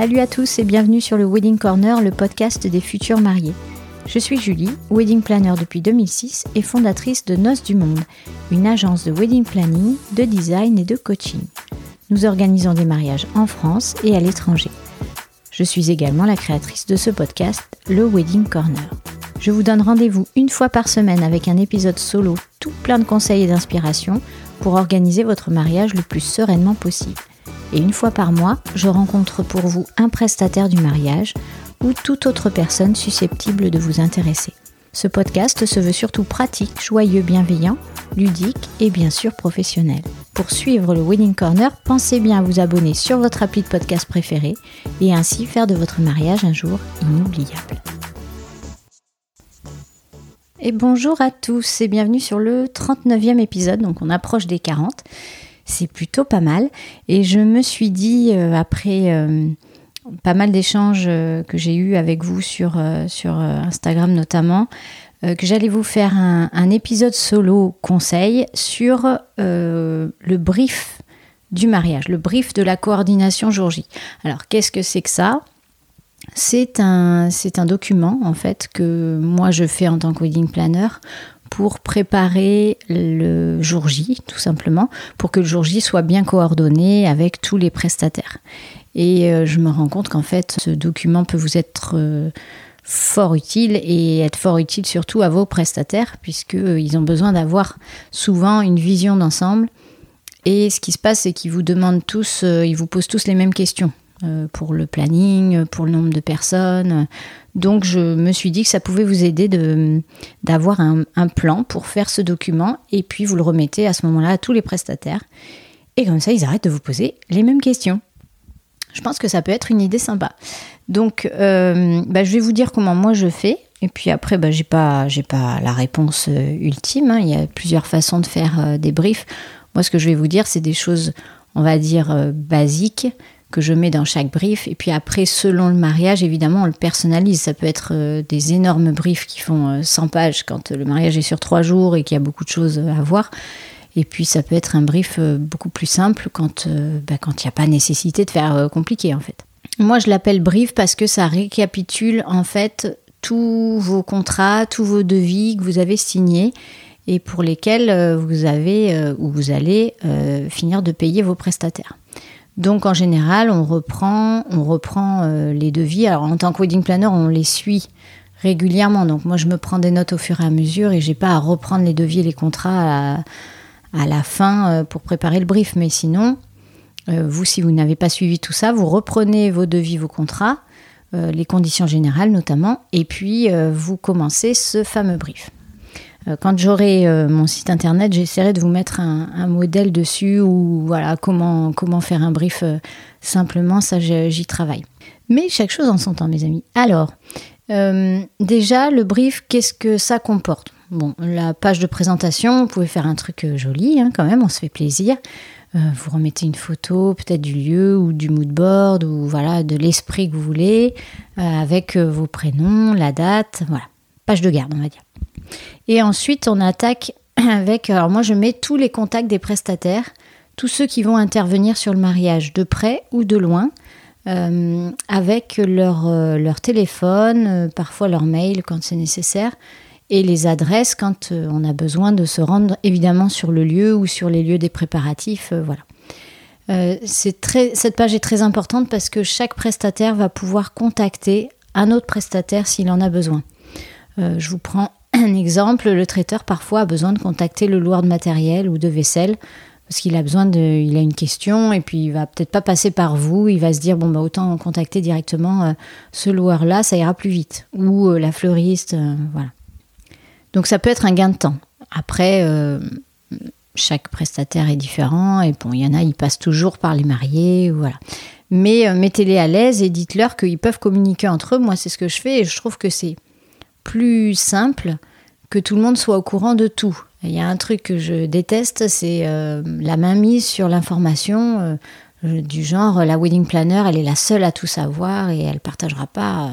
Salut à tous et bienvenue sur le Wedding Corner, le podcast des futurs mariés. Je suis Julie, wedding planner depuis 2006 et fondatrice de Noces du Monde, une agence de wedding planning, de design et de coaching. Nous organisons des mariages en France et à l'étranger. Je suis également la créatrice de ce podcast, le Wedding Corner. Je vous donne rendez-vous une fois par semaine avec un épisode solo tout plein de conseils et d'inspiration pour organiser votre mariage le plus sereinement possible. Et une fois par mois, je rencontre pour vous un prestataire du mariage ou toute autre personne susceptible de vous intéresser. Ce podcast se veut surtout pratique, joyeux, bienveillant, ludique et bien sûr professionnel. Pour suivre le Wedding Corner, pensez bien à vous abonner sur votre appli de podcast préféré et ainsi faire de votre mariage un jour inoubliable. Et bonjour à tous et bienvenue sur le 39e épisode, donc on approche des 40 c'est plutôt pas mal. Et je me suis dit, euh, après euh, pas mal d'échanges euh, que j'ai eus avec vous sur, Instagram notamment, que j'allais vous faire un, épisode solo conseil sur le brief du mariage, le brief de la coordination jour J. Alors, qu'est-ce que c'est que ça? C'est un, c'est un document en fait que moi je fais en tant que wedding planner pour préparer le jour J, tout simplement, pour que le jour J soit bien coordonné avec tous les prestataires. Et euh, je me rends compte qu'en fait, ce document peut vous être euh, fort utile et être fort utile surtout à vos prestataires, puisqu'ils euh, ont besoin d'avoir souvent une vision d'ensemble. Et ce qui se passe, c'est qu'ils vous demandent tous, ils vous posent tous les mêmes questions. Euh, pour le planning, pour le nombre de personnes. Donc je me suis dit que ça pouvait vous aider d'avoir un, plan pour faire ce document et puis vous le remettez à ce moment-là à tous les prestataires. Et comme ça, ils arrêtent de vous poser les mêmes questions. Je pense que ça peut être une idée sympa. Donc euh, bah, je vais vous dire comment moi je fais. Et puis après, bah, j'ai pas, pas la réponse euh, ultime. Hein. Il y a plusieurs façons de faire des briefs. Moi, ce que je vais vous dire, c'est des choses, on va dire, basiques que je mets dans chaque brief. Et puis après, selon le mariage, évidemment, on le personnalise. Ça peut être euh, des énormes briefs qui font 100 euh, pages quand le mariage est sur trois jours et qu'il y a beaucoup de choses à voir. Et puis ça peut être un brief euh, beaucoup plus simple quand bah, il n'y a pas nécessité de faire compliqué en fait. Moi, je l'appelle brief parce que ça récapitule en fait tous vos contrats, tous vos devis que vous avez signés et pour lesquels vous avez ou vous allez finir de payer vos prestataires. Donc en général, on reprend, on reprend euh, les devis. Alors en tant que wedding planner, on les suit régulièrement. Donc moi, je me prends des notes au fur et à mesure et j'ai pas à reprendre les devis et les contrats à, la fin euh, pour préparer le brief. Mais sinon, euh, vous, si vous n'avez pas suivi tout ça, vous reprenez vos devis, vos contrats, les conditions générales notamment, et puis vous commencez ce fameux brief. Euh, quand j'aurai euh, mon site internet, j'essaierai de vous mettre un, modèle dessus ou voilà comment, faire un brief euh, simplement, ça j'y travaille. Mais chaque chose en son temps, mes amis. Alors, déjà, le brief, qu'est-ce que ça comporte? Bon, la page de présentation, vous pouvez faire un truc joli hein, quand même, on se fait plaisir. vous remettez une photo, peut-être du lieu ou du mood board ou voilà de l'esprit que vous voulez, avec vos prénoms, la date, voilà. Page de garde, on va dire. Et ensuite, on attaque avec, alors moi je mets tous les contacts des prestataires, tous ceux qui vont intervenir sur le mariage, de près ou de loin, euh, avec leur, euh, téléphone, euh, parfois leur mail quand c'est nécessaire, et les adresses quand on a besoin de se rendre évidemment sur le lieu ou sur les lieux des préparatifs. voilà. très, cette page est très importante parce que chaque prestataire va pouvoir contacter un autre prestataire s'il en a besoin. je vous prends un exemple, le traiteur parfois a besoin de contacter le loueur de matériel ou de vaisselle parce qu'il a besoin de, il a une question et puis il va peut-être pas passer par vous, il va se dire bon bah autant contacter directement euh, ce loueur là, ça ira plus vite ou euh, la fleuriste, euh, voilà. Donc ça peut être un gain de temps. Après chaque prestataire est différent et bon il y en a ils passent toujours par les mariés voilà. Mais mettez-les à l'aise et dites-leur qu'ils peuvent communiquer entre eux. Moi c'est ce que je fais et je trouve que c'est plus simple que tout le monde soit au courant de tout. Il y a un truc que je déteste, c'est euh, la mainmise sur l'information euh, du genre la wedding planner, elle est la seule à tout savoir et elle partagera pas euh,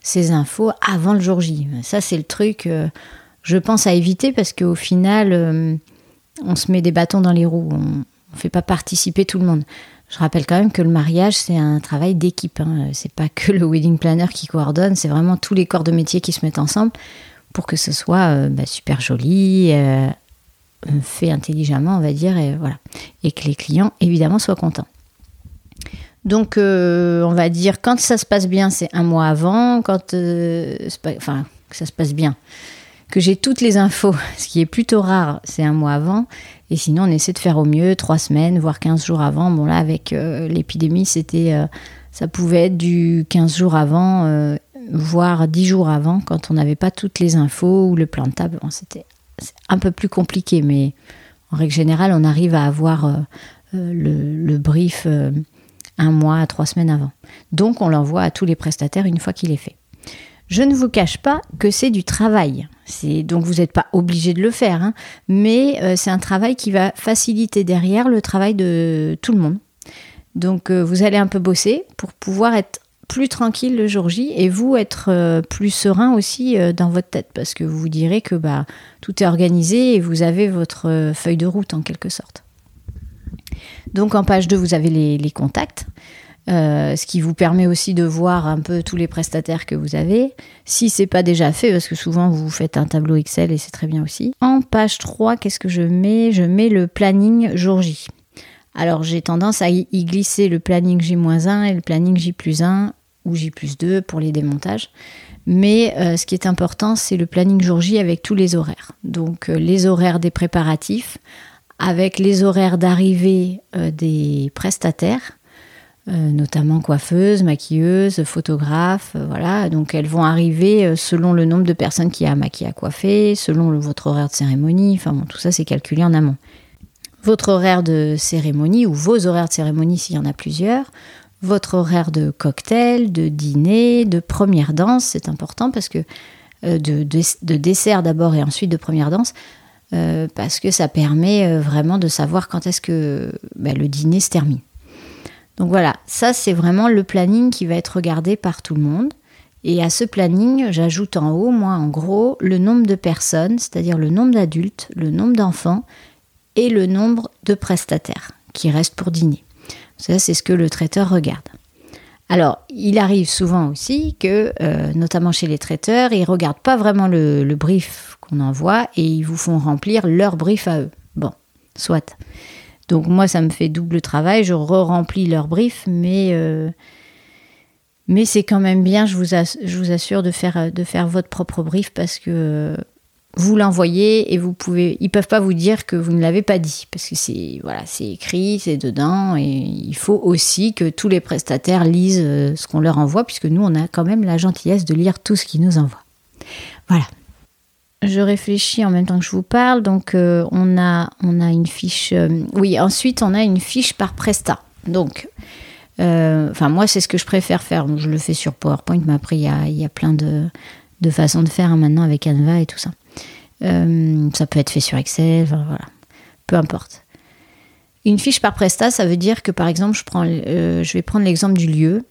ses infos avant le jour J. Ça, c'est le truc, je pense à éviter parce qu'au final, on se met des bâtons dans les roues, on ne fait pas participer tout le monde. Je rappelle quand même que le mariage, c'est un travail d'équipe. Hein. C'est pas que le wedding planner qui coordonne, c'est vraiment tous les corps de métier qui se mettent ensemble pour que ce soit euh, bah, super joli, euh, fait intelligemment, on va dire, et voilà, et que les clients évidemment soient contents. Donc, euh, on va dire quand ça se passe bien, c'est un mois avant. Quand, enfin, que ça se passe bien, que j'ai toutes les infos, ce qui est plutôt rare, c'est un mois avant. Et sinon, on essaie de faire au mieux trois semaines, voire 15 jours avant. Bon, là, avec l'épidémie, c'était, ça pouvait être du 15 jours avant voire dix jours avant, quand on n'avait pas toutes les infos ou le plan de table. C'était un peu plus compliqué, mais en règle générale, on arrive à avoir euh, euh, le, brief euh, un mois à trois semaines avant. Donc, on l'envoie à tous les prestataires une fois qu'il est fait. Je ne vous cache pas que c'est du travail. donc vous n'êtes pas obligé de le faire, hein. mais c'est un travail qui va faciliter derrière le travail de tout le monde. Donc vous allez un peu bosser pour pouvoir être plus tranquille le jour J et vous être euh, plus serein aussi euh, dans votre tête parce que vous direz que bah, tout est organisé et vous avez votre euh, feuille de route en quelque sorte. Donc en page 2, vous avez les, contacts. Ce qui vous permet aussi de voir un peu tous les prestataires que vous avez. Si c'est pas déjà fait, parce que souvent vous faites un tableau Excel et c'est très bien aussi. En page 3, qu'est-ce que je mets? Je mets le planning jour J. Alors j'ai tendance à y glisser le planning J-1 et le planning J-1 ou J plus 2 pour les démontages. Mais euh, ce qui est important, c'est le planning jour J avec tous les horaires. Donc euh, les horaires des préparatifs, avec les horaires d'arrivée euh, des prestataires, notamment coiffeuses, maquilleuses, photographes. voilà, donc elles vont arriver selon le nombre de personnes qui a maquillé à coiffer, selon votre horaire de cérémonie. Enfin bon, tout ça c'est calculé en amont. Votre horaire de cérémonie ou vos horaires de cérémonie s'il y en a plusieurs, votre horaire de cocktail, de dîner, de première danse, c'est important parce que euh, de, dessert d'abord et ensuite de première danse, euh, parce que ça permet euh, vraiment de savoir quand est-ce que bah, le dîner se termine. Donc voilà, ça c'est vraiment le planning qui va être regardé par tout le monde. Et à ce planning, j'ajoute en haut, moi en gros, le nombre de personnes, c'est-à-dire le nombre d'adultes, le nombre d'enfants et le nombre de prestataires qui restent pour dîner. Ça, c'est ce que le traiteur regarde. Alors, il arrive souvent aussi que, euh, notamment chez les traiteurs, ils ne regardent pas vraiment le, brief qu'on envoie et ils vous font remplir leur brief à eux. Bon, soit. Donc moi, ça me fait double travail, je re-remplis leur brief, mais, euh, mais c'est quand même bien, je vous, assure, de faire, de faire votre propre brief parce que vous l'envoyez et vous pouvez, ils peuvent pas vous dire que vous ne l'avez pas dit parce que c'est voilà, c'est écrit, c'est dedans et il faut aussi que tous les prestataires lisent euh, ce qu'on leur envoie puisque nous on a quand même la gentillesse de lire tout ce qu'ils nous envoient. Voilà. Je réfléchis en même temps que je vous parle, donc euh, on a on a une fiche. Euh, oui, ensuite on a une fiche par prestat. Donc enfin moi c'est ce que je préfère faire. je le fais sur PowerPoint, mais après il y a, y a plein de, de façons de faire hein, maintenant avec Canva et tout ça. Euh, ça peut être fait sur Excel, voilà, peu importe. Une fiche par prestat, ça veut dire que par exemple, je, prends, euh, je vais prendre l'exemple du lieu.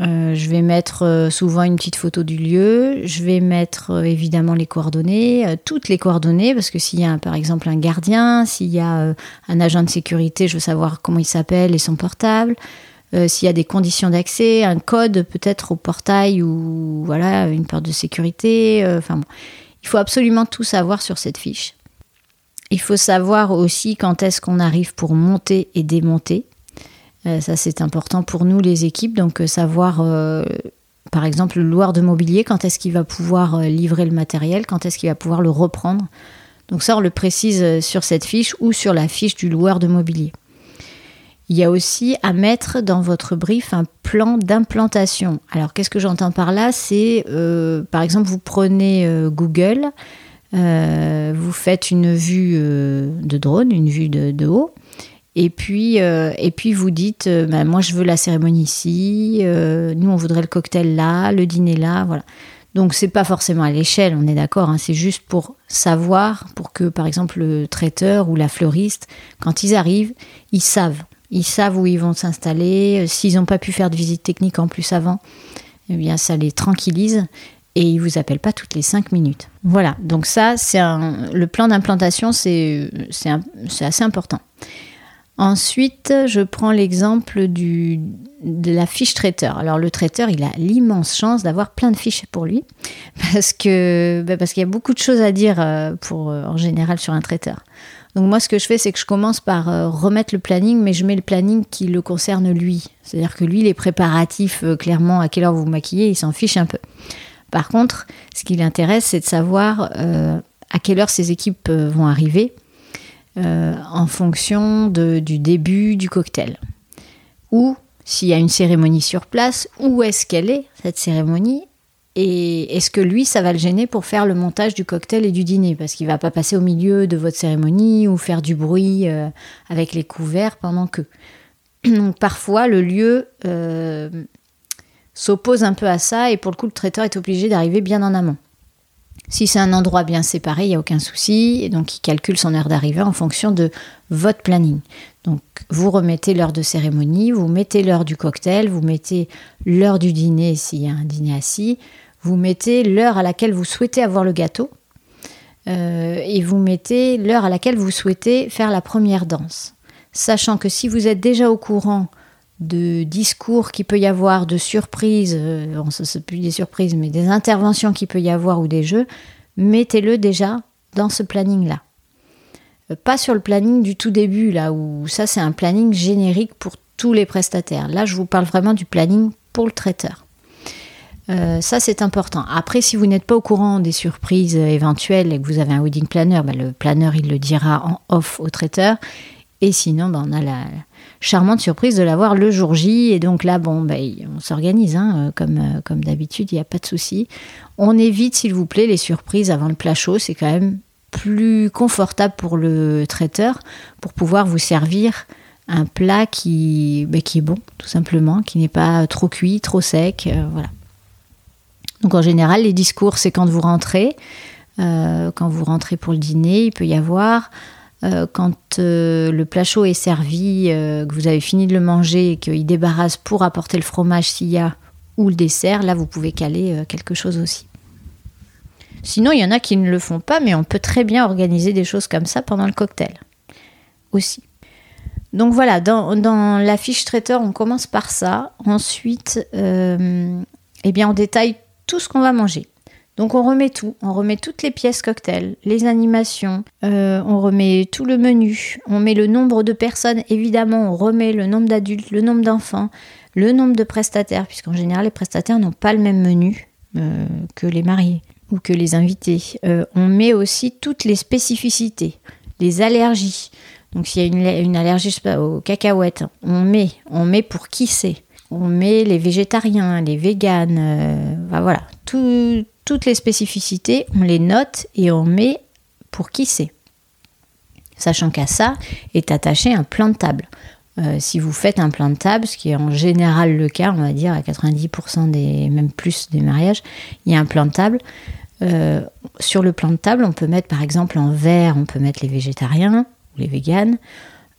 Euh, je vais mettre souvent une petite photo du lieu. Je vais mettre évidemment les coordonnées, toutes les coordonnées, parce que s'il y a par exemple un gardien, s'il y a un agent de sécurité, je veux savoir comment il s'appelle et son portable. s'il y a des conditions d'accès, un code peut-être au portail ou voilà une porte de sécurité. Enfin bon. Il faut absolument tout savoir sur cette fiche. Il faut savoir aussi quand est-ce qu'on arrive pour monter et démonter. Euh, ça, c'est important pour nous, les équipes. Donc, euh, savoir, euh, par exemple, le loueur de mobilier, quand est-ce qu'il va pouvoir livrer le matériel, quand est-ce qu'il va pouvoir le reprendre. Donc, ça, on le précise sur cette fiche ou sur la fiche du loueur de mobilier. Il y a aussi à mettre dans votre brief un plan d'implantation. Alors qu'est-ce que j'entends par là? C'est par exemple vous prenez Google, vous faites une vue de drone, une vue de, haut, et puis, et puis vous dites bah, moi je veux la cérémonie ici, nous on voudrait le cocktail là, le dîner là, voilà. Donc c'est pas forcément à l'échelle, on est d'accord, hein, c'est juste pour savoir, pour que par exemple le traiteur ou la fleuriste, quand ils arrivent, ils savent ils savent où ils vont s'installer. Euh, s'ils n'ont pas pu faire de visite technique en plus avant, eh bien, ça les tranquillise et ils vous appellent pas toutes les cinq minutes. Voilà, donc ça, c'est le plan d'implantation, c'est assez important. Ensuite, je prends l'exemple de la fiche traiteur. Alors le traiteur, il a l'immense chance d'avoir plein de fiches pour lui, parce que bah, parce qu'il y a beaucoup de choses à dire euh, pour euh, en général sur un traiteur. Donc moi, ce que je fais, c'est que je commence par euh, remettre le planning, mais je mets le planning qui le concerne lui. C'est-à-dire que lui, les préparatifs, clairement, à quelle heure vous vous maquillez, il s'en fiche un peu. Par contre, ce qui l'intéresse, c'est de savoir à quelle heure ses équipes vont arriver euh, en fonction du début du cocktail. Ou s'il y a une cérémonie sur place, où est-ce qu'elle est, cette cérémonie et est-ce que lui, ça va le gêner pour faire le montage du cocktail et du dîner? Parce qu'il va pas passer au milieu de votre cérémonie ou faire du bruit euh, avec les couverts pendant que. Donc parfois, le lieu euh, s'oppose un peu à ça et pour le coup, le traiteur est obligé d'arriver bien en amont. Si c'est un endroit bien séparé, il n'y a aucun souci. Et donc, il calcule son heure d'arrivée en fonction de votre planning. Donc, vous remettez l'heure de cérémonie, vous mettez l'heure du cocktail, vous mettez l'heure du dîner s'il y a un dîner assis, vous mettez l'heure à laquelle vous souhaitez avoir le gâteau. Euh, et vous mettez l'heure à laquelle vous souhaitez faire la première danse. Sachant que si vous êtes déjà au courant de discours qu'il peut y avoir, de surprises, euh, on se plus des surprises, mais des interventions qu'il peut y avoir ou des jeux, mettez-le déjà dans ce planning-là. Euh, pas sur le planning du tout début, là, où ça c'est un planning générique pour tous les prestataires. Là, je vous parle vraiment du planning pour le traiteur. Euh, ça, c'est important. Après, si vous n'êtes pas au courant des surprises éventuelles et que vous avez un wedding planner, ben, le planner, il le dira en off au traiteur. Et sinon, ben, on a la, charmante surprise de l'avoir le jour J. Et donc là, bon, ben, on s'organise, hein, euh, comme, euh, comme d'habitude, il n'y a pas de souci. On évite, s'il vous plaît, les surprises avant le plat chaud. C'est quand même plus confortable pour le traiteur pour pouvoir vous servir un plat qui, ben, qui est bon, tout simplement, qui n'est pas trop cuit, trop sec. Euh, voilà. Donc en général, les discours, c'est quand vous rentrez. quand vous rentrez pour le dîner, il peut y avoir euh, quand euh, le plat chaud est servi, euh, que vous avez fini de le manger et qu'il débarrasse pour apporter le fromage s'il y a ou le dessert, là vous pouvez caler quelque chose aussi. Sinon, il y en a qui ne le font pas, mais on peut très bien organiser des choses comme ça pendant le cocktail aussi. Donc voilà, dans, dans la fiche traiteur, on commence par ça. Ensuite, eh bien, on détaille tout ce qu'on va manger. Donc on remet tout, on remet toutes les pièces cocktail, les animations, euh, on remet tout le menu, on met le nombre de personnes, évidemment on remet le nombre d'adultes, le nombre d'enfants, le nombre de prestataires, puisqu'en général les prestataires n'ont pas le même menu euh, que les mariés ou que les invités. Euh, on met aussi toutes les spécificités, les allergies. Donc s'il y a une, allergie aux cacahuètes, on met, on met pour qui c'est. On met les végétariens, les véganes, voilà, tout, toutes les spécificités, on les note et on met pour qui c'est. Sachant qu'à ça est attaché un plan de table. Euh, si vous faites un plan de table, ce qui est en général le cas, on va dire à 90% des, même plus des mariages, il y a un plan de table. Euh, sur le plan de table, on peut mettre par exemple en vert, on peut mettre les végétariens ou les véganes.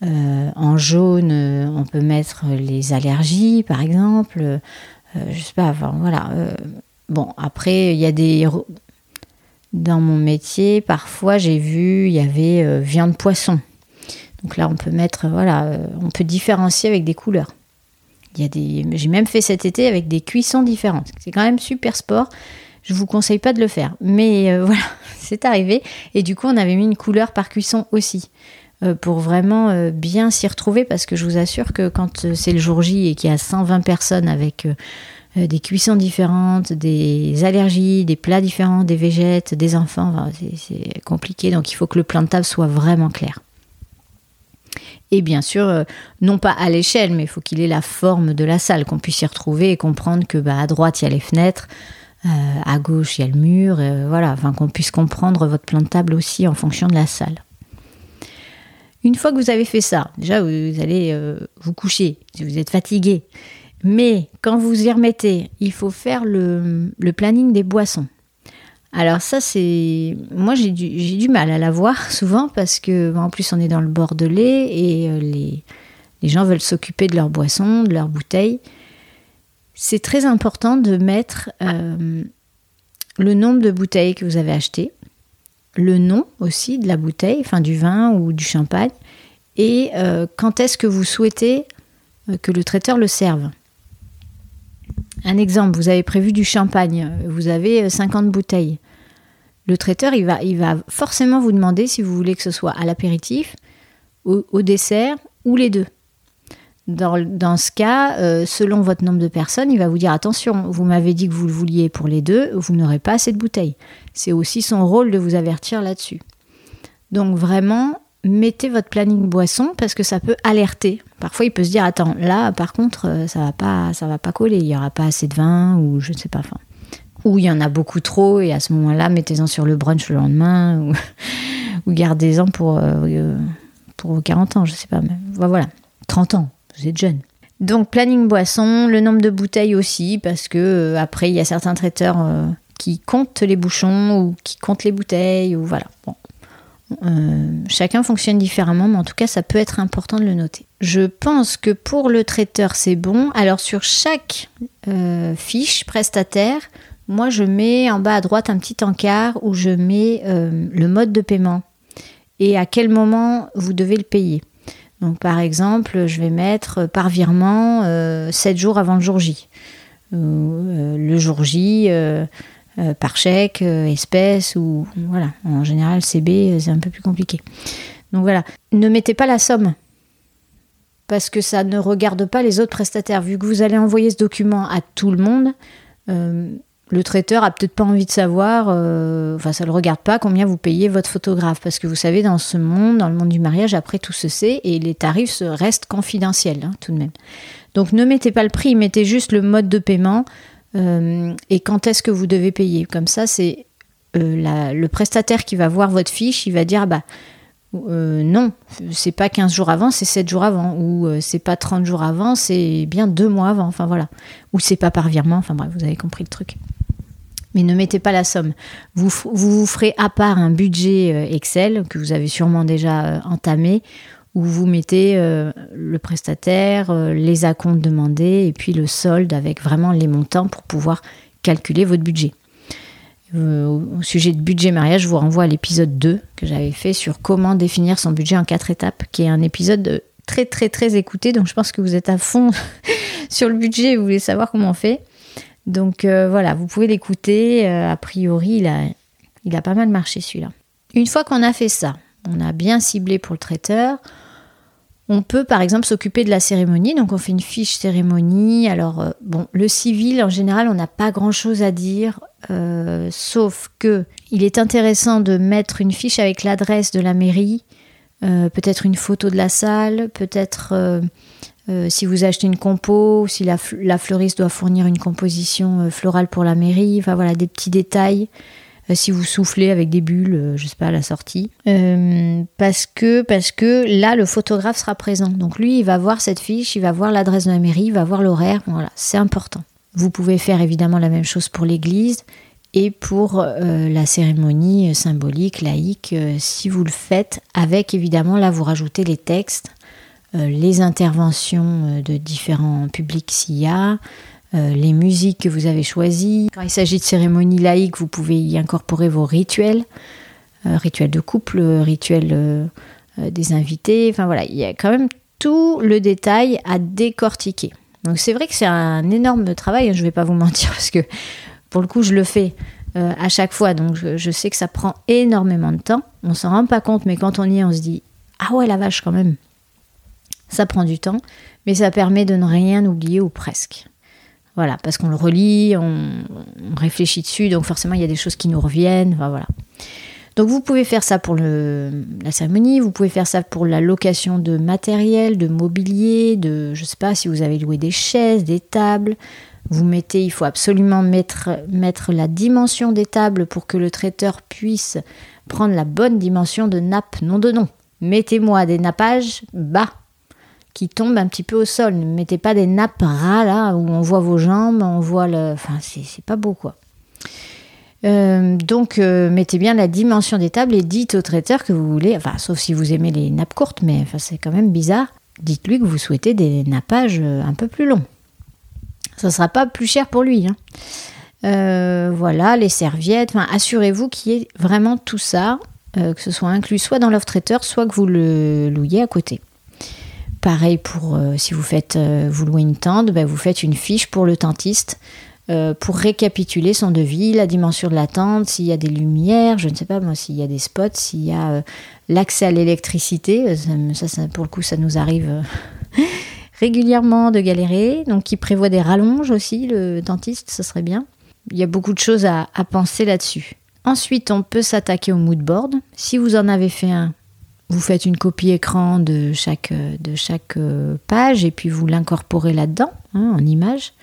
Euh, en jaune, on peut mettre les allergies, par exemple. je sais pas, voilà. Bon, après, il y a des. Dans mon métier, parfois, j'ai vu, il y avait euh, viande poisson. Donc là, on peut mettre, voilà, euh, on peut différencier avec des couleurs. Y a des, j'ai même fait cet été avec des cuissons différentes. C'est quand même super sport. Je vous conseille pas de le faire, mais euh, voilà, c'est arrivé. Et du coup, on avait mis une couleur par cuisson aussi pour vraiment bien s'y retrouver parce que je vous assure que quand c'est le jour J et qu'il y a 120 personnes avec euh, des cuissons différentes, des allergies, des plats différents, des végètes, des enfants. c'est compliqué, donc il faut que le plan de table soit vraiment clair. Et bien sûr, euh, non pas à l'échelle, mais il faut qu'il ait la forme de la salle, qu'on puisse y retrouver et comprendre que bah, à droite il y a les fenêtres, euh, à gauche il y a le mur, voilà, qu'on puisse comprendre votre plan de table aussi en fonction de la salle. Une fois que vous avez fait ça, déjà vous allez vous coucher si vous êtes fatigué. Mais quand vous y remettez, il faut faire le, planning des boissons. Alors ça, c'est... Moi, j'ai du, mal à la voir souvent parce que, en plus, on est dans le Bordelais et euh, les, gens veulent s'occuper de leurs boissons, de leurs bouteilles. C'est très important de mettre euh, le nombre de bouteilles que vous avez achetées, le nom aussi de la bouteille, enfin du vin ou du champagne, et quand est-ce que vous souhaitez que le traiteur le serve. Un exemple, vous avez prévu du champagne, vous avez 50 bouteilles. Le traiteur, il va, il va forcément vous demander si vous voulez que ce soit à l'apéritif, au, dessert ou les deux. Dans, ce cas, euh, selon votre nombre de personnes, il va vous dire attention, vous m'avez dit que vous le vouliez pour les deux, vous n'aurez pas assez de bouteilles. C'est aussi son rôle de vous avertir là-dessus. Donc vraiment, mettez votre planning boisson parce que ça peut alerter. Parfois, il peut se dire attends, là, par contre, euh, ça va pas, ça va pas coller. Il y aura pas assez de vin ou je ne sais pas. Enfin, ou il y en a beaucoup trop et à ce moment-là, mettez-en sur le brunch le lendemain ou, gardez-en pour euh, pour 40 ans, je sais pas. Mais voilà, 30 ans, vous êtes jeune. Donc planning boisson, le nombre de bouteilles aussi, parce que euh, après il y a certains traiteurs euh, qui comptent les bouchons ou qui comptent les bouteilles ou voilà. Bon. Chacun fonctionne différemment, mais en tout cas ça peut être important de le noter. Je pense que pour le traiteur c'est bon. Alors sur chaque fiche prestataire, moi je mets en bas à droite un petit encart où je mets le mode de paiement et à quel moment vous devez le payer. Donc par exemple, je vais mettre par virement euh, 7 jours avant le jour J. Euh, le jour J euh, euh, par chèque, espèce ou voilà. En général, CB, c'est un peu plus compliqué. Donc voilà, ne mettez pas la somme parce que ça ne regarde pas les autres prestataires. Vu que vous allez envoyer ce document à tout le monde, le traiteur a peut-être pas envie de savoir, euh, enfin ça le regarde pas combien vous payez votre photographe, parce que vous savez dans ce monde, dans le monde du mariage, après tout se sait et les tarifs restent confidentiels hein, tout de même. Donc ne mettez pas le prix, mettez juste le mode de paiement euh, et quand est-ce que vous devez payer. Comme ça, c'est euh, le prestataire qui va voir votre fiche, il va dire bah non, c'est pas 15 jours avant, c'est 7 jours avant, ou c'est pas 30 jours avant, c'est bien 2 mois avant, enfin voilà. Ou c'est pas par virement, enfin bref, vous avez compris le truc mais ne mettez pas la somme. Vous, vous, ferez à part un budget euh, Excel que vous avez sûrement déjà euh, entamé, où vous mettez euh, le prestataire, les acomptes demandés et puis le solde avec vraiment les montants pour pouvoir calculer votre budget. Au sujet de budget mariage, je vous renvoie à l'épisode 2 que j'avais fait sur comment définir son budget en quatre étapes, qui est un épisode très très très écouté, donc je pense que vous êtes à fond sur le budget et vous voulez savoir comment on fait. Donc euh, voilà, vous pouvez l'écouter. Euh, a priori, il a, il a pas mal marché celui-là. Une fois qu'on a fait ça, on a bien ciblé pour le traiteur. On peut par exemple s'occuper de la cérémonie, donc on fait une fiche cérémonie. Alors euh, bon, le civil en général, on n'a pas grand-chose à dire, sauf que il est intéressant de mettre une fiche avec l'adresse de la mairie, peut-être une photo de la salle, peut-être euh, si vous achetez une compo, si la, fleuriste doit fournir une composition euh, florale pour la mairie, enfin voilà, des petits détails. Euh, si vous soufflez avec des bulles, je sais pas, à la sortie. parce, que, parce que là, le photographe sera présent. Donc lui, il va voir cette fiche, il va voir l'adresse de la mairie, il va voir l'horaire. Voilà, c'est important. Vous pouvez faire évidemment la même chose pour l'église et pour la cérémonie symbolique, laïque, si vous le faites, avec évidemment, là, vous rajoutez les textes euh, les interventions euh, de différents publics s'il y a, euh, les musiques que vous avez choisies. Quand il s'agit de cérémonies laïques, vous pouvez y incorporer vos rituels, rituels de couple, rituels des invités. Enfin voilà, il y a quand même tout le détail à décortiquer. Donc c'est vrai que c'est un énorme travail, hein, je ne vais pas vous mentir, parce que pour le coup, je le fais à chaque fois, donc je, je, sais que ça prend énormément de temps. On s'en rend pas compte, mais quand on y est, on se dit Ah ouais, la vache, quand même, ça prend du temps, mais ça permet de ne rien oublier ou presque. Voilà, parce qu'on le relit, on, réfléchit dessus, donc forcément il y a des choses qui nous reviennent. voilà. Donc vous pouvez faire ça pour la cérémonie, vous pouvez faire ça pour la location de matériel, de mobilier, de je sais pas si vous avez loué des chaises, des tables. Vous mettez, il faut absolument mettre, mettre la dimension des tables pour que le traiteur puisse prendre la bonne dimension de nappe, non de nom. Mettez-moi des nappages bas qui tombe un petit peu au sol. Ne mettez pas des nappes ras là où on voit vos jambes, on voit le. Enfin, c'est pas beau quoi. Euh, donc, euh, mettez bien la dimension des tables et dites au traiteur que vous voulez, enfin, sauf si vous aimez les nappes courtes, mais enfin, c'est quand même bizarre. Dites-lui que vous souhaitez des nappages euh, un peu plus longs. Ça ne sera pas plus cher pour lui. Hein. voilà, les serviettes. Enfin, assurez-vous qu'il y ait vraiment tout ça que ce soit inclus soit dans l'offre traiteur, soit que vous le louiez à côté. Pareil pour si vous faites vous louez une tente, ben, vous faites une fiche pour le tentiste euh, pour récapituler son devis, la dimension de la tente, s'il y a des lumières, je ne sais pas moi, s'il y a des spots, s'il y a euh, l'accès à l'électricité. Euh, ça, pour le coup, ça nous arrive régulièrement de galérer. Donc, il prévoit des rallonges aussi, le dentiste, ce serait bien. Il y a beaucoup de choses à, à penser là-dessus. Ensuite, on peut s'attaquer au mood board. Si vous en avez fait un, vous faites une copie écran de chaque, de chaque page et puis vous l'incorporez là-dedans, hein, en image.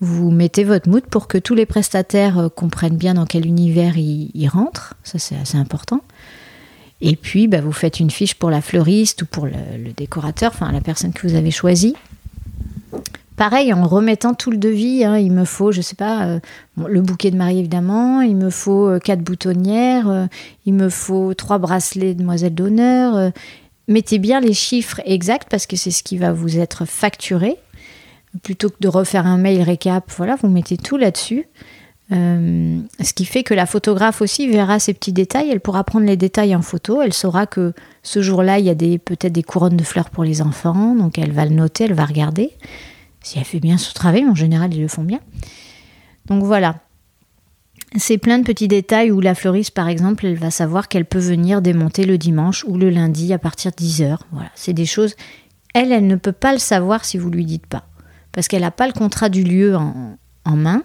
Vous mettez votre mood pour que tous les prestataires euh, comprennent bien dans quel univers ils, rentrent. Ça, c'est assez important. Et puis, bah, vous faites une fiche pour la fleuriste ou pour le, décorateur, enfin la personne que vous avez choisie. Pareil, en remettant tout le devis, hein, il me faut, je sais pas, euh, le bouquet de mariée évidemment, il me faut euh, quatre boutonnières, il me faut trois bracelets de demoiselle d'honneur. mettez bien les chiffres exacts parce que c'est ce qui va vous être facturé plutôt que de refaire un mail récap, voilà, vous mettez tout là-dessus. Euh, ce qui fait que la photographe aussi verra ces petits détails, elle pourra prendre les détails en photo, elle saura que ce jour-là, il y a peut-être des couronnes de fleurs pour les enfants, donc elle va le noter, elle va regarder. Si elle fait bien son travail, en général, ils le font bien. Donc voilà. C'est plein de petits détails où la fleuriste, par exemple, elle va savoir qu'elle peut venir démonter le dimanche ou le lundi à partir de 10h. Voilà, c'est des choses. Elle, elle ne peut pas le savoir si vous lui dites pas parce qu'elle n'a pas le contrat du lieu en, main.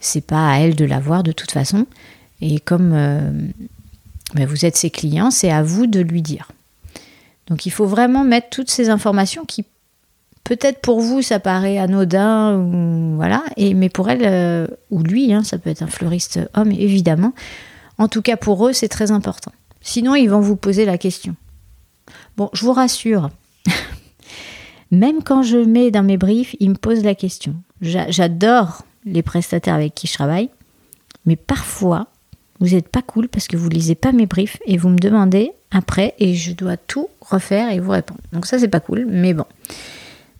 C'est pas à elle de l'avoir de toute façon. Et comme euh, ben, vous êtes ses clients, c'est à vous de lui dire. Donc il faut vraiment mettre toutes ces informations qui peut-être pour vous ça paraît anodin ou voilà, et mais pour elle euh, ou lui, hein, ça peut être un fleuriste homme évidemment. En tout cas pour eux c'est très important. Sinon ils vont vous poser la question. Bon, je vous rassure, même quand je mets dans mes briefs, ils me posent la question. J'adore les prestataires avec qui je travaille, mais parfois, vous n'êtes pas cool parce que vous lisez pas mes briefs et vous me demandez après et je dois tout refaire et vous répondre. Donc ça, c'est pas cool, mais bon.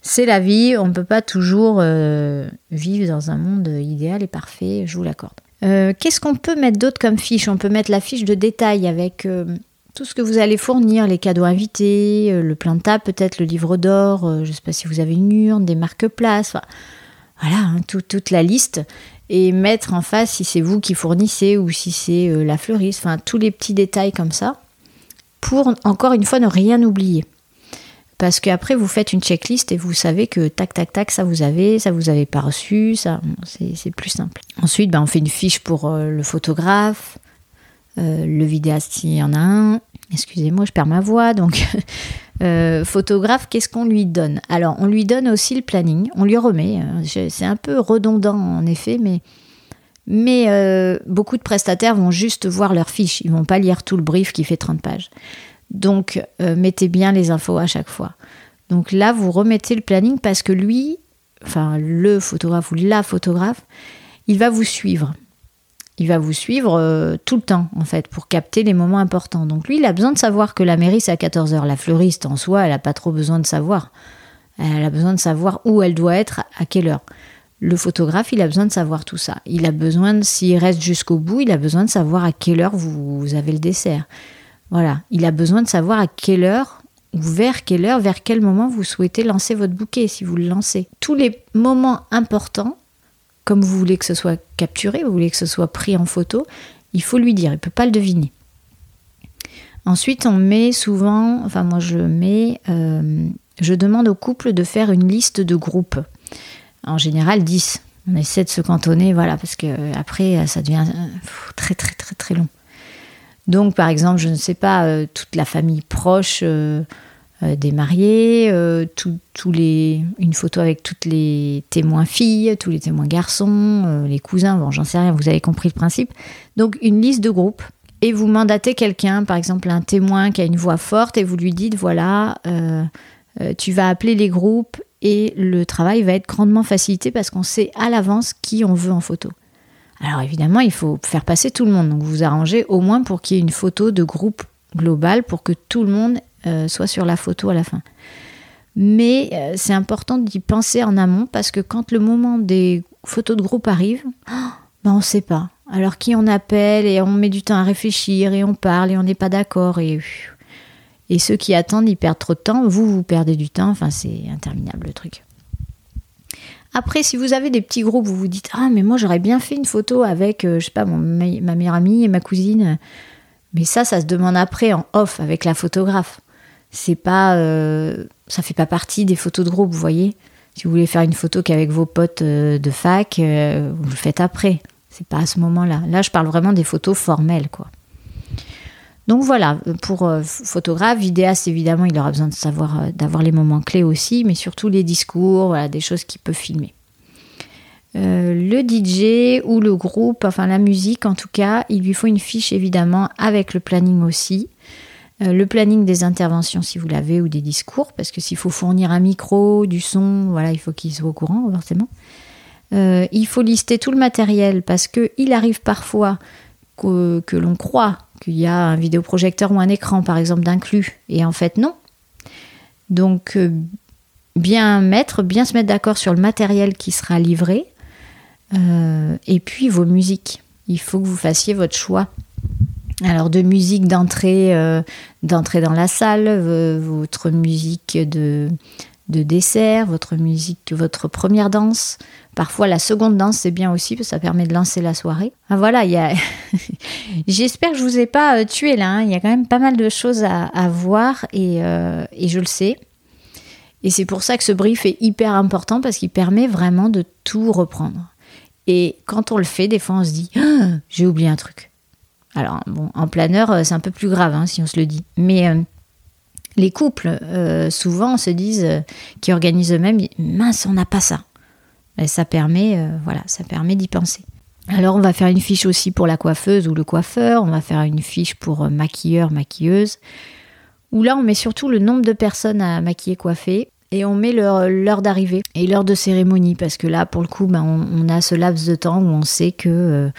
C'est la vie, on ne peut pas toujours euh, vivre dans un monde idéal et parfait, je vous l'accorde. Euh, qu'est-ce qu'on peut mettre d'autre comme fiche? On peut mettre la fiche de détail avec euh, tout ce que vous allez fournir, les cadeaux invités, le plan de table, peut-être le livre d'or, je ne sais pas si vous avez une urne, des marque-places, voilà, hein, toute la liste, et mettre en face si c'est vous qui fournissez ou si c'est la fleuriste, enfin tous les petits détails comme ça, pour encore une fois ne rien oublier. Parce qu'après, vous faites une checklist et vous savez que tac, tac, tac, ça vous avez, ça vous avez pas reçu, ça, c'est plus simple. Ensuite, ben, on fait une fiche pour le photographe, euh, le vidéaste, s'il y en a un. Excusez-moi, je perds ma voix. Donc, euh, photographe, qu'est-ce qu'on lui donne? Alors, on lui donne aussi le planning. On lui remet. Euh, c'est un peu redondant, en effet, mais, mais beaucoup de prestataires vont juste voir leur fiche. Ils vont pas lire tout le brief qui fait 30 pages. Donc, mettez bien les infos à chaque fois. Donc là, vous remettez le planning parce que lui, enfin le photographe ou la photographe, il va vous suivre il va vous suivre euh, tout le temps, en fait, pour capter les moments importants. Donc lui, il a besoin de savoir que la mairie, c'est à 14h. La fleuriste, en soi, elle n'a pas trop besoin de savoir. Elle a besoin de savoir où elle doit être, à quelle heure. Le photographe, il a besoin de savoir tout ça. Il a besoin, s'il reste jusqu'au bout, il a besoin de savoir à quelle heure vous, avez le dessert. Voilà, il a besoin de savoir à quelle heure ou vers quelle heure, vers quel moment vous souhaitez lancer votre bouquet, si vous le lancez. Tous les moments importants, comme vous voulez que ce soit capturé, vous voulez que ce soit pris en photo, il faut lui dire, il ne peut pas le deviner. Ensuite, on met souvent, enfin moi je mets, euh, je demande au couple de faire une liste de groupes. En général 10. On essaie de se cantonner, voilà, parce que après ça devient euh, très très très très long. Donc par exemple, je ne sais pas, euh, toute la famille proche, euh, des mariés, euh, les, une photo avec toutes les témoins filles, tous les témoins garçons, euh, les cousins, bon j'en sais rien, vous avez compris le principe. Donc une liste de groupes et vous mandatez quelqu'un, par exemple un témoin qui a une voix forte et vous lui dites voilà, tu vas appeler les groupes et le travail va être grandement facilité parce qu'on sait à l'avance qui on veut en photo. Alors évidemment, il faut faire passer tout le monde, donc vous arrangez au moins pour qu'il y ait une photo de groupe global pour que tout le monde euh, soit sur la photo à la fin. Mais euh, c'est important d'y penser en amont parce que quand le moment des photos de groupe arrive, ben on ne sait pas. Alors qui on appelle et on met du temps à réfléchir et on parle et on n'est pas d'accord et et ceux qui attendent ils perdent trop de temps. Vous vous perdez du temps. Enfin c'est interminable le truc. Après, si vous avez des petits groupes, vous vous dites ah mais moi j'aurais bien fait une photo avec euh, je sais pas mon, ma meilleure amie et ma cousine. Mais ça, ça se demande après en off avec la photographe. C'est pas, euh, ça fait pas partie des photos de groupe, vous voyez. Si vous voulez faire une photo qu'avec vos potes euh, de fac, vous le faites après. C'est pas à ce moment-là. Là, je parle vraiment des photos formelles, quoi. Donc voilà, pour euh, photographe, vidéaste, évidemment, il aura besoin de savoir, d'avoir les moments clés aussi, mais surtout les discours, des choses qu'il peut filmer. le DJ ou le groupe, enfin la musique en tout cas, il lui faut une fiche évidemment avec le planning aussi. le planning des interventions si vous l'avez ou des discours, parce que s'il faut fournir un micro, du son, voilà, il faut qu'il soit au courant forcément. Euh, il faut lister tout le matériel parce qu'il arrive parfois que, que l'on croit qu'il y a un vidéoprojecteur ou un écran, par exemple, d'inclus, et en fait non. Donc, euh, bien mettre, bien se mettre d'accord sur le matériel qui sera livré, euh, et puis vos musiques. Il faut que vous fassiez votre choix. Alors de musique d'entrée, d'entrée dans la salle, votre musique de, de dessert, votre musique, votre première danse. Parfois, la seconde danse, c'est bien aussi, parce que ça permet de lancer la soirée. Ah, voilà, a... j'espère que je vous ai pas euh, tué là. hein. Il y a quand même pas mal de choses à, voir et, euh, et je le sais. Et c'est pour ça que ce brief est hyper important parce qu'il permet vraiment de tout reprendre. Et quand on le fait, des fois, on se dit Ah, j'ai oublié un truc. Alors, bon, en planeur, euh, c'est un peu plus grave hein, si on se le dit. Mais les couples, euh, souvent, se disent, euh, qui organisent eux-mêmes, mince, on n'a pas ça. Et ça permet, euh, voilà, ça permet d'y penser. Alors, on va faire une fiche aussi pour la coiffeuse ou le coiffeur. On va faire une fiche pour maquilleur, maquilleuse. Où là, on met surtout le nombre de personnes à maquiller, coiffer. Et on met l'heure d'arrivée et l'heure de cérémonie. Parce que là, pour le coup, ben, on, a ce laps de temps où on sait que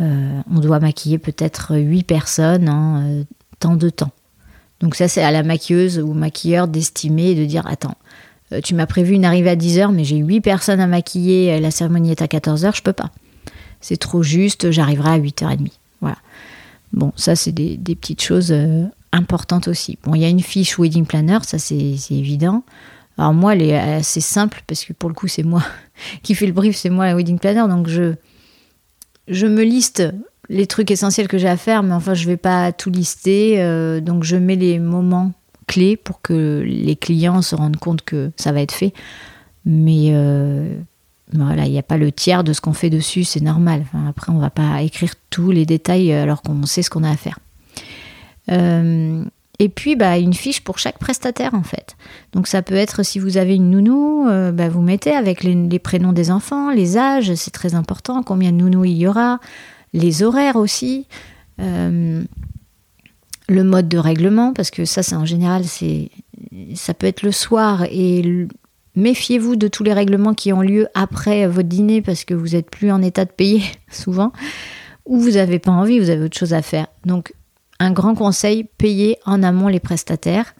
on doit maquiller peut-être 8 personnes en tant de temps. Donc ça, c'est à la maquilleuse ou maquilleur d'estimer et de dire, attends, euh, tu m'as prévu une arrivée à 10h, mais j'ai 8 personnes à maquiller, la cérémonie est à 14h, je peux pas. C'est trop juste, j'arriverai à 8h30. Voilà. Bon, ça, c'est des, petites choses euh, importantes aussi. Bon, il y a une fiche wedding planner, ça, c'est c'est évident. Alors moi, elle est assez simple, parce que pour le coup, c'est moi qui fais le brief, c'est moi la wedding planner, donc je, je me liste les trucs essentiels que j'ai à faire, mais enfin, je vais pas tout lister. euh, donc, je mets les moments clés pour que les clients se rendent compte que ça va être fait. Mais euh, voilà, il n'y a pas le tiers de ce qu'on fait dessus, c'est normal. Après, on va pas écrire tous les détails euh, alors qu'on sait ce qu'on a à faire. Et puis, bah, une fiche pour chaque prestataire, en fait. Donc, ça peut être si vous avez une nounou, bah, vous mettez avec les, les prénoms des enfants, les âges, c'est très important, combien de nounous il y aura, les horaires aussi, euh, le mode de règlement, parce que ça, c'est en général, c'est, ça peut être le soir et méfiez-vous de tous les règlements qui ont lieu après votre dîner parce que vous n'êtes plus en état de payer souvent, ou vous n'avez pas envie, vous avez autre chose à faire. Donc, un grand conseil, payez en amont les prestataires.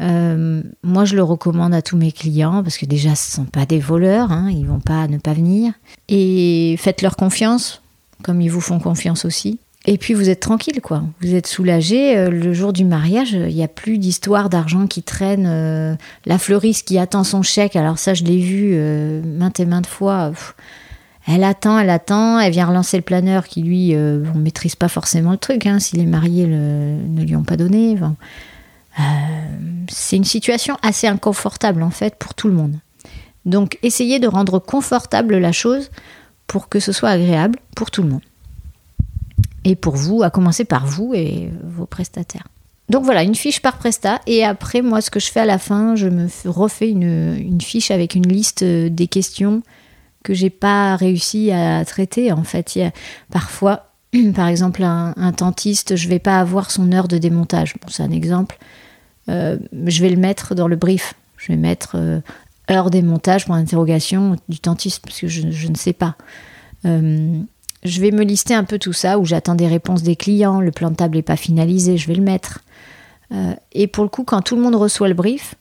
Euh, moi, je le recommande à tous mes clients parce que déjà, ce ne sont pas des voleurs, hein, ils vont pas ne pas venir. Et faites-leur confiance, comme ils vous font confiance aussi. Et puis, vous êtes tranquille, quoi. Vous êtes soulagé. Euh, le jour du mariage, il n'y a plus d'histoire d'argent qui traîne. euh, la fleuriste qui attend son chèque, alors ça, je l'ai vu euh, maintes et maintes fois. Elle attend, elle attend, elle vient relancer le planeur qui, lui, euh, on maîtrise pas forcément le truc, hein, si les mariés ne lui ont pas donné. C'est une situation assez inconfortable, en fait, pour tout le monde. Donc, essayez de rendre confortable la chose pour que ce soit agréable pour tout le monde. Et pour vous, à commencer par vous et vos prestataires. Donc voilà, une fiche par prestat. Et après, moi, ce que je fais à la fin, je me refais une, fiche avec une liste euh, des questions que j'ai pas réussi à traiter. En fait, parfois, par exemple, un, un tentiste, je vais pas avoir son heure de démontage. C'est un exemple. Euh, je vais le mettre dans le brief. Je vais mettre euh, heure démontage pour interrogation du tentiste parce que je, je ne sais pas. Euh, je vais me lister un peu tout ça où j'attends des réponses des clients. Le plan de table n'est pas finalisé, je vais le mettre. Euh, et pour le coup, quand tout le monde reçoit le brief,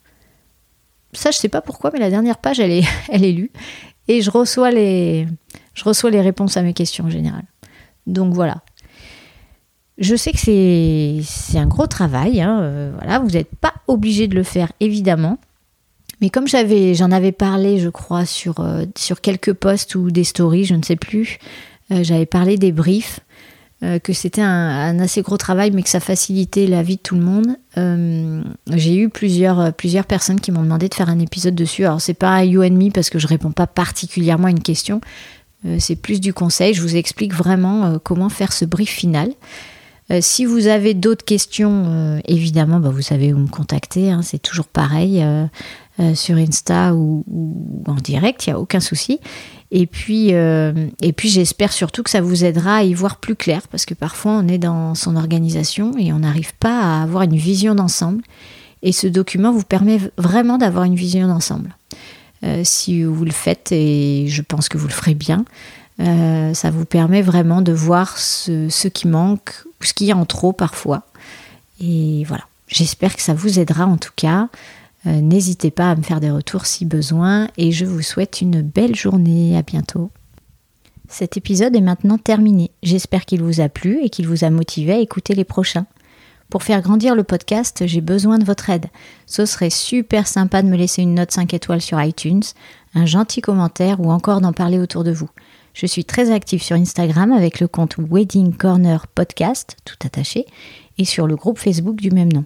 ça je sais pas pourquoi, mais la dernière page elle est, elle est lue et je reçois les, je reçois les réponses à mes questions en général. Donc voilà. Je sais que c'est un gros travail, hein, euh, voilà, vous n'êtes pas obligé de le faire évidemment. Mais comme j'en avais parlé, je crois, sur, euh, sur quelques posts ou des stories, je ne sais plus, euh, j'avais parlé des briefs, que c'était un, assez gros travail, mais que ça facilitait la vie de tout le monde. J'ai eu plusieurs, plusieurs personnes qui m'ont demandé de faire un épisode dessus. Alors c'est pas You and Me parce que je réponds pas particulièrement à une question, c'est plus du conseil. Je vous explique vraiment comment faire ce brief final. Euh, si vous avez d'autres questions, euh, évidemment, bah, vous savez où me contacter. Hein, c'est toujours pareil euh, sur Insta ou, en direct, il n'y a aucun souci. Et puis, et puis j'espère surtout que ça vous aidera à y voir plus clair, parce que parfois on est dans son organisation et on n'arrive pas à avoir une vision d'ensemble. Et ce document vous permet vraiment d'avoir une vision d'ensemble. si vous le faites, et je pense que vous le ferez bien, ça vous permet vraiment de voir ce, qui manque ce qu'il y a en trop parfois. Et voilà, j'espère que ça vous aidera en tout cas. Euh, n'hésitez pas à me faire des retours si besoin et je vous souhaite une belle journée. À bientôt. Cet épisode est maintenant terminé. J'espère qu'il vous a plu et qu'il vous a motivé à écouter les prochains. Pour faire grandir le podcast, j'ai besoin de votre aide. Ce serait super sympa de me laisser une note 5 étoiles sur iTunes, un gentil commentaire ou encore d'en parler autour de vous. Je suis très active sur Instagram avec le compte Wedding Corner Podcast, tout attaché, et sur le groupe Facebook du même nom.